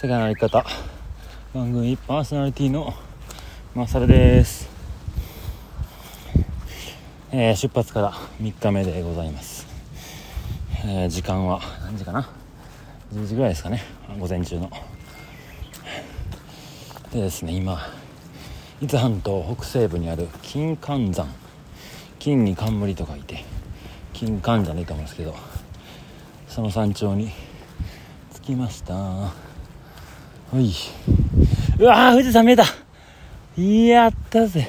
世界の歩き方。番組パーソナリティのマサルです、えー出発から3日目でございます、えー時間は何時かな？10時ぐらいですかね。午前中の。でですね今伊豆半島北西部にある金環山。金に冠と書いて金環山でいいと思うんですけどその山頂に着きました。おい。うわー富士山見えた。やったぜ。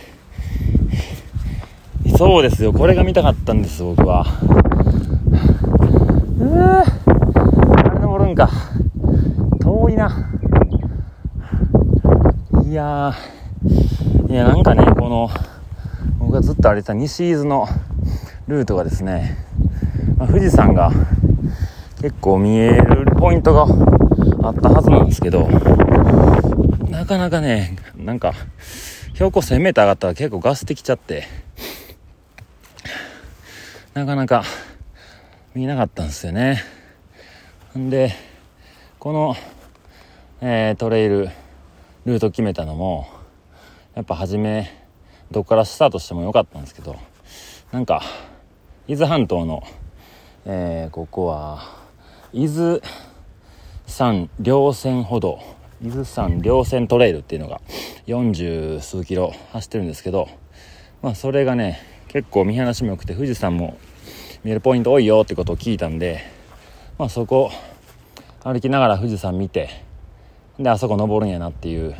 そうですよ。これが見たかったんです僕は。うわあれ登るんか。遠いな。いやー。いやなんかねこの僕がずっと歩いてた西伊豆のルートがですね、まあ富士山が結構見えるポイントがあったはずなんですけどなかなかねなんか標高 1000m 上がったら結構ガスってきちゃってなかなか見なかったんですよね。んでこの、えートレイルルート決めたのもやっぱ初めどっからスタートしてもよかったんですけどなんか伊豆半島の、えーここは伊豆山稜線歩道。伊豆山稜線トレイルっていうのが40数キロ走ってるんですけどまあそれがね結構見晴らしも良くて富士山も見えるポイント多いよってことを聞いたんでまあそこ歩きながら富士山見てであそこ登るんやなっていう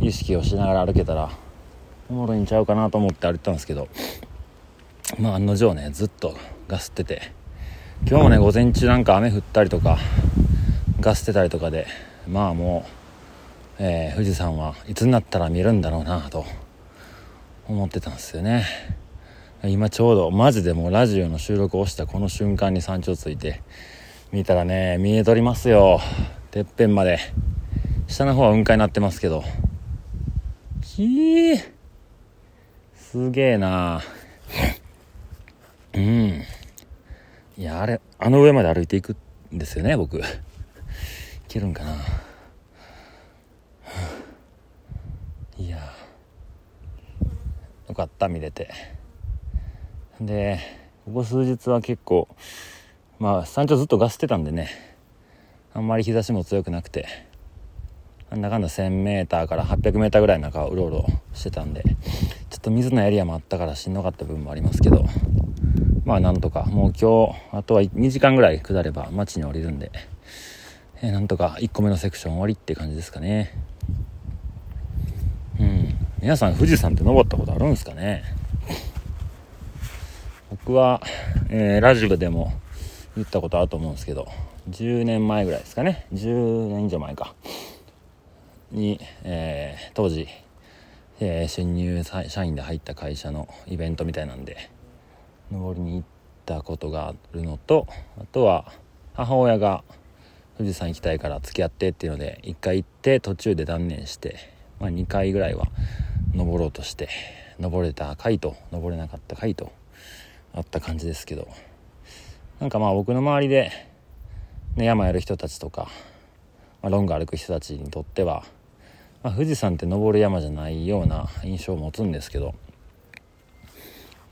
意識をしながら歩けたらおもろいんちゃうかなと思って歩いたんですけどまあ案の定ねずっとガスってて今日もね午前中なんか雨降ったりとかガスてたりとかでまあもう、えー富士山はいつになったら見るんだろうなと思ってたんですよね。今ちょうどマジでもうラジオの収録をしたこの瞬間に山頂ついて見たらね見えとりますよ。てっぺんまで。下の方は雲海になってますけど。ひー。すげえな。うん。いやあれあの上まで歩いていくんですよね僕。けるんかな。いや。よかった見れて。でここ数日は結構まあ山頂ずっとガスってたんでね。あんまり日差しも強くなくて。なんだかんだ 1000m から 800m ぐらいの中をうろうろしてたんでちょっと水のエリアもあったからしんどかった部分もありますけどまあなんとか。もう今日あとは2時間ぐらい下れば町に降りるんで、えーなんとか1個目のセクション終わりって感じですかね。うん。皆さん富士山って登ったことあるんですかね。僕は、えーラジオでも言ったことあると思うんですけど10年前ぐらいですかね。10年以上前か。に、えー当時、えー新入社員で入った会社のイベントみたいなんで登りに行ったことがあるのとあとは母親が富士山行きたいから付き合ってっていうので1回行って途中で断念して、まあ、2回ぐらいは登ろうとして登れた回と登れなかった回とあった感じですけどなんかまあ僕の周りで、ね、山やる人たちとか、まあ、ロング歩く人たちにとっては、まあ、富士山って登る山じゃないような印象を持つんですけど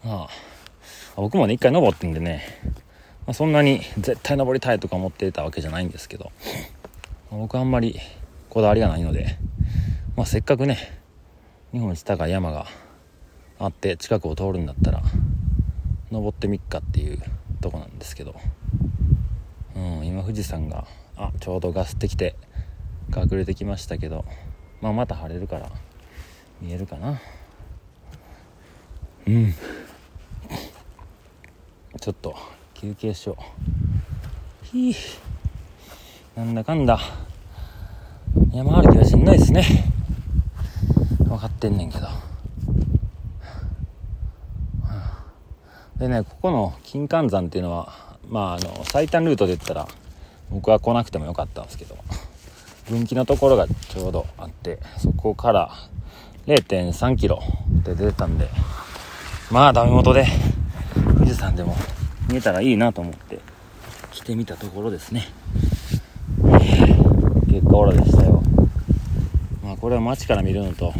まあ僕もね一回登ってんでね、まあ、そんなに絶対登りたいとか思ってたわけじゃないんですけど、まあ僕あんまりこだわりがないので、まあ、せっかくね日本一高い山があって近くを通るんだったら登ってみっかっていうとこなんですけど、うん、今富士山があちょうどガスってきて隠れてきましたけど、まあ、また晴れるから見えるかな。うん。ちょっと休憩しよう。ひなんだかんだ。山歩きはしんどいですね。分かってんねんけど。でねここの金環山っていうのはまああの最短ルートで言ったら僕は来なくてもよかったんですけど分岐のところがちょうどあってそこから0 3キロで出てたんでまあダメ元で富士山でも見えたらいいなと思って来てみたところですね。結果オラでしたよ。まあこれは街から見るのと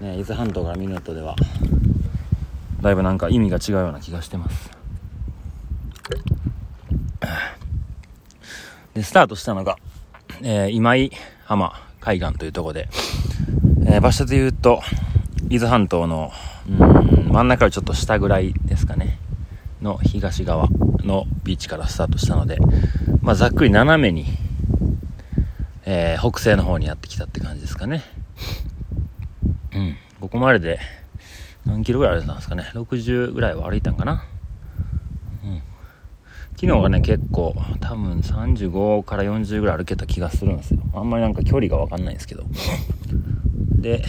ね伊豆半島から見るのとではだいぶなんか意味が違うような気がしてます。でスタートしたのが、えー、今井浜海岸というとこで、えー、場所で言うと伊豆半島のうん真ん中よりちょっと下ぐらいですかね。の東側のビーチからスタートしたので、まあ、ざっくり斜めに、えー、北西の方にやってきたって感じですかね。うん。ここまでで何キロぐらい歩いたんですかね。60ぐらいは歩いたんかな。うん。昨日がね、結構、多分35から40ぐらい歩けた気がするんですよ。あんまりなんか距離がわかんないんですけど。で、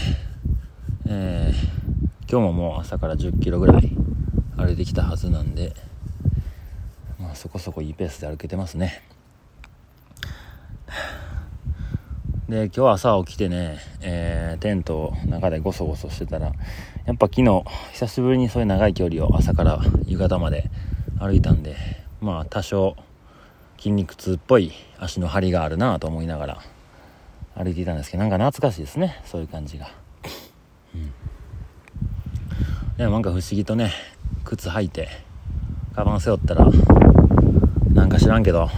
えー、今日ももう朝から10キロぐらい歩いてきたはずなんで、まあ、そこそこいいペースで歩けてますね。で今日朝起きてね、えー、テントの中でゴソゴソしてたらやっぱ昨日久しぶりにそういう長い距離を朝から夕方まで歩いたんでまあ多少筋肉痛っぽい足の張りがあるなと思いながら歩いていたんですけどなんか懐かしいですねそういう感じが、うん、でもなんか不思議とね靴履いてカバン背負ったらなんか知らんけど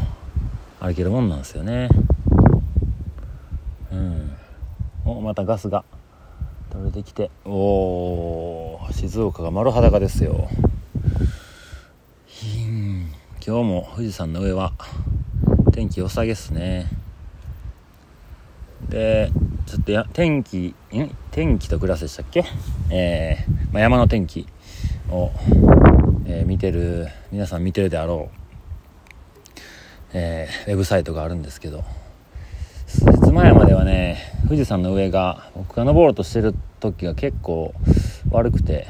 歩けるもんなんですよね。うん。おまたガスが取れてきて。おお静岡が丸裸ですよ。今日も富士山の上は天気良さげっすね。でちょっとや天気ん？天気とグラスでしたっけ？えー、まあ、山の天気。を、えー、見てる皆さん見てるであろう、えー、ウェブサイトがあるんですけど数日前まではね富士山の上が僕が登ろうとしてる時が結構悪くて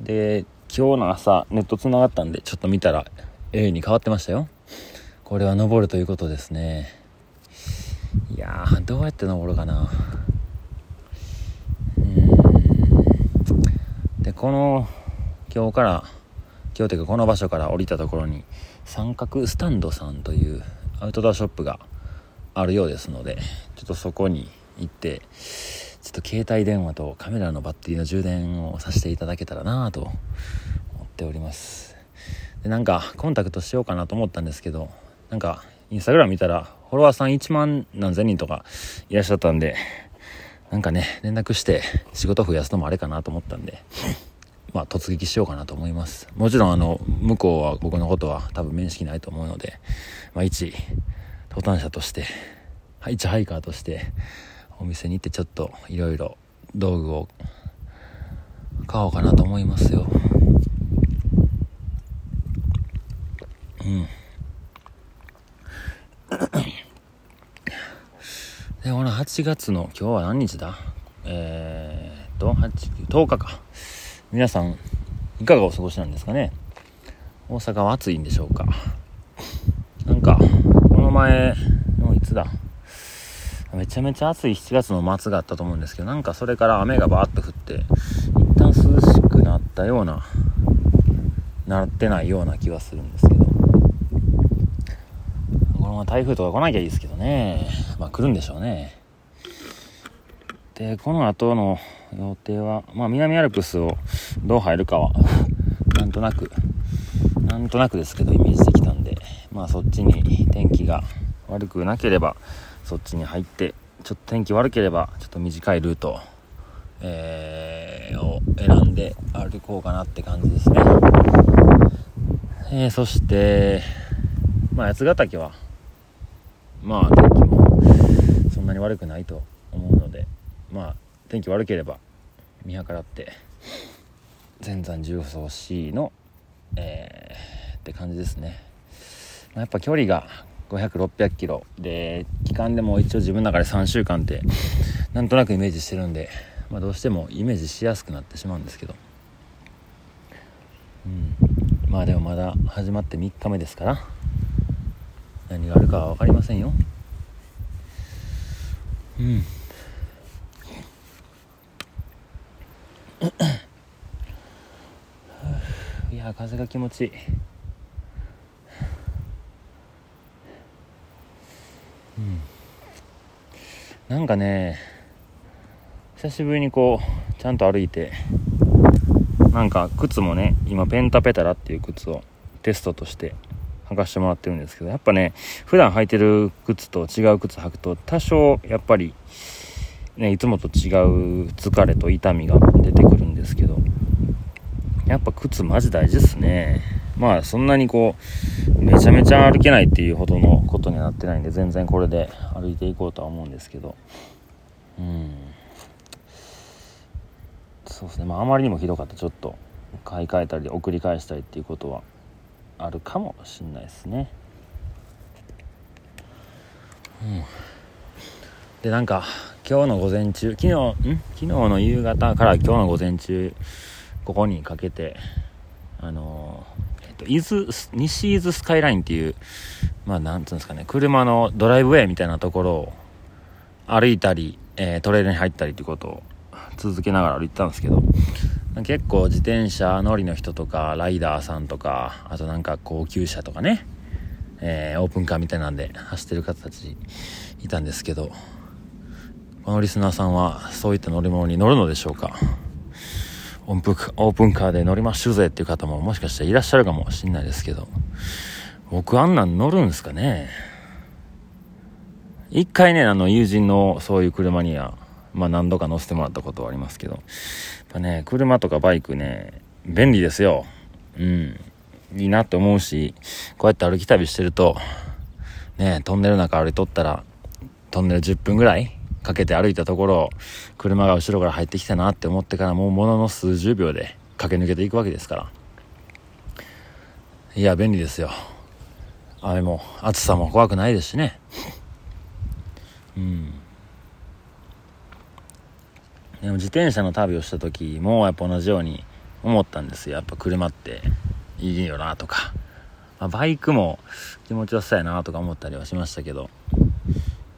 で今日の朝ネットつながったんでちょっと見たら A に変わってましたよ。これは登るということですね。いやーどうやって登るかな。でこの今日から今日というかこの場所から降りたところに三角スタンドさんというアウトドアショップがあるようですのでちょっとそこに行ってちょっと携帯電話とカメラのバッテリーの充電をさせていただけたらなと思っております。でなんかコンタクトしようかなと思ったんですけどなんかインスタグラム見たらフォロワーさん1万何千人とかいらっしゃったんでなんかね、連絡して仕事増やすのもあれかなと思ったんで、まあ突撃しようかなと思います。もちろんあの、向こうは僕のことは多分面識ないと思うので、まあ一登壇者として、一ハイカーとしてお店に行ってちょっといろいろ道具を買おうかなと思いますよ。うん。で、この8月の今日は何日だ？えー、と、8、10日か。皆さん、いかがお過ごしなんですかね？大阪は暑いんでしょうか？なんか、この前のいつだ？めちゃめちゃ暑い7月の末があったと思うんですけど、なんかそれから雨がバーッと降って、一旦涼しくなったような、なってないような気はするんですけど。まま台風とか来なきゃいいですけどね。まあ来るんでしょうね。で、この後の予定は、まあ南アルプスをどう入るかは、なんとなく、なんとなくですけどイメージできたんで、まあそっちに天気が悪くなければ、そっちに入って、ちょっと天気悪ければ、ちょっと短いルート、えー、を選んで歩こうかなって感じですね。えー、そして、まあ八ヶ岳は、まあ天気もそんなに悪くないと思うのでまあ天気悪ければ見計らって全山重曹 C の、えー、って感じですね、まあ、やっぱ距離が500600キロで期間でも一応自分の中で3週間ってなんとなくイメージしてるんで、まあ、どうしてもイメージしやすくなってしまうんですけど。うん。まあでもまだ始まって3日目ですから何があるかは分かりませんよ。うん。いや風が気持ちいい。うん。なんかね久しぶりにこうちゃんと歩いてなんか靴もね今ペンタペタラっていう靴をテストとして履かしてもらってるんですけどやっぱね普段履いてる靴と違う靴履くと多少やっぱりねいつもと違う疲れと痛みが出てくるんですけどやっぱ靴マジ大事っすね。まあそんなにこうめちゃめちゃ歩けないっていうほどのことにはなってないんで全然これで歩いていこうとは思うんですけど。うん。そうですね。まああまりにもひどかったちょっと買い替えたり送り返したりっていうことはあるかもしんないですね。うん。でなんか今日の午前中昨日ん？昨日の夕方から今日の午前中ここにかけてあのえっと伊豆西伊豆スカイラインっていうまあなんつうんですかね車のドライブウェイみたいなところを歩いたり、えー、トレイルに入ったりっていうことを続けながら歩いてたんですけど結構自転車乗りの人とかライダーさんとかあとなんか高級車とかね、えー、オープンカーみたいなんで走ってる方たちいたんですけどこのリスナーさんはそういった乗り物に乗るのでしょうか？オープンカーで乗りましょうぜっていう方ももしかしたらいらっしゃるかもしんないですけど僕あんなん乗るんですかね？一回ねあの友人のそういう車にはまあ何度か乗せてもらったことはありますけど、やっぱね、車とかバイクね、便利ですよ。うん。いいなって思うし、こうやって歩き旅してると、ね、トンネルの中歩いとったら、トンネル10分ぐらいかけて歩いたところ、車が後ろから入ってきたなって思ってからもうものの数十秒で駆け抜けていくわけですから。いや、便利ですよ。雨も暑さも怖くないですしね。うん。でも自転車の旅をした時もやっぱ同じように思ったんですよ。やっぱ車っていいよなとか、まあ、バイクも気持ちよさやなとか思ったりはしましたけど。やっ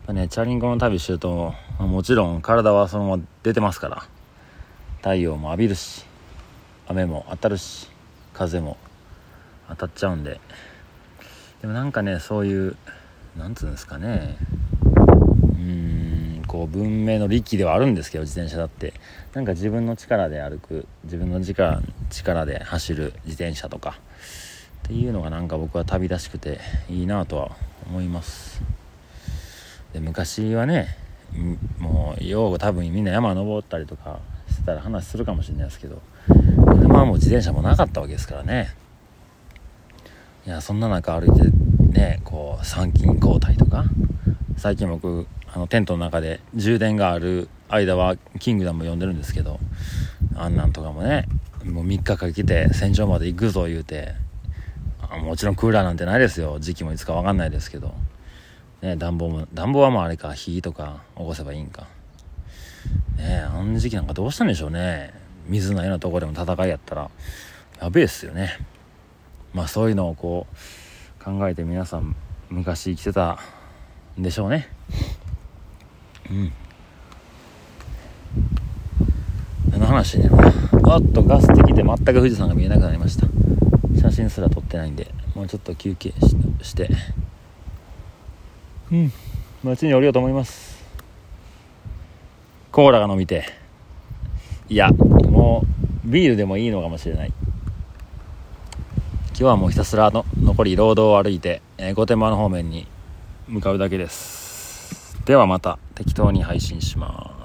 ぱねチャリンコの旅してると、まあ、もちろん体はそのまま出てますから。太陽も浴びるし雨も当たるし風も当たっちゃうんで。でもなんかねそういうなんつうんですかね。こう文明の利器ではあるんですけど自転車だって。なんか自分の力で歩く自分の力力で走る自転車とかっていうのがなんか僕は旅らしくていいなとは思います。で昔はねもうよう多分みんな山登ったりとかしてたら話するかもしれないですけど車はもう自転車もなかったわけですからね。いやそんな中歩いてねこう参勤交代とか最近僕あのテントの中で充電がある間はキングダム読んでるんですけどあんなんとかもねもう3日かけて戦場まで行くぞ言うてもちろんクーラーなんてないですよ。時期もいつか分かんないですけど、ね、暖房も暖房はもうあれか火とか起こせばいいんか。ねあの時期なんかどうしたんでしょうね。水のようなとこでも戦いやったら。やべえっすよね。まあそういうのをこう考えて皆さん昔生きてたんでしょうね。うん。何の話ねあっとガス的で全く富士山が見えなくなりました。写真すら撮ってないんでもうちょっと休憩して。うん。街に降りようと思います。コーラが飲みて。いやもうビールでもいいのかもしれない。今日はもうひたすらの残り労働を歩いて、えー、御殿場の方面に向かうだけですではまた適当に配信します。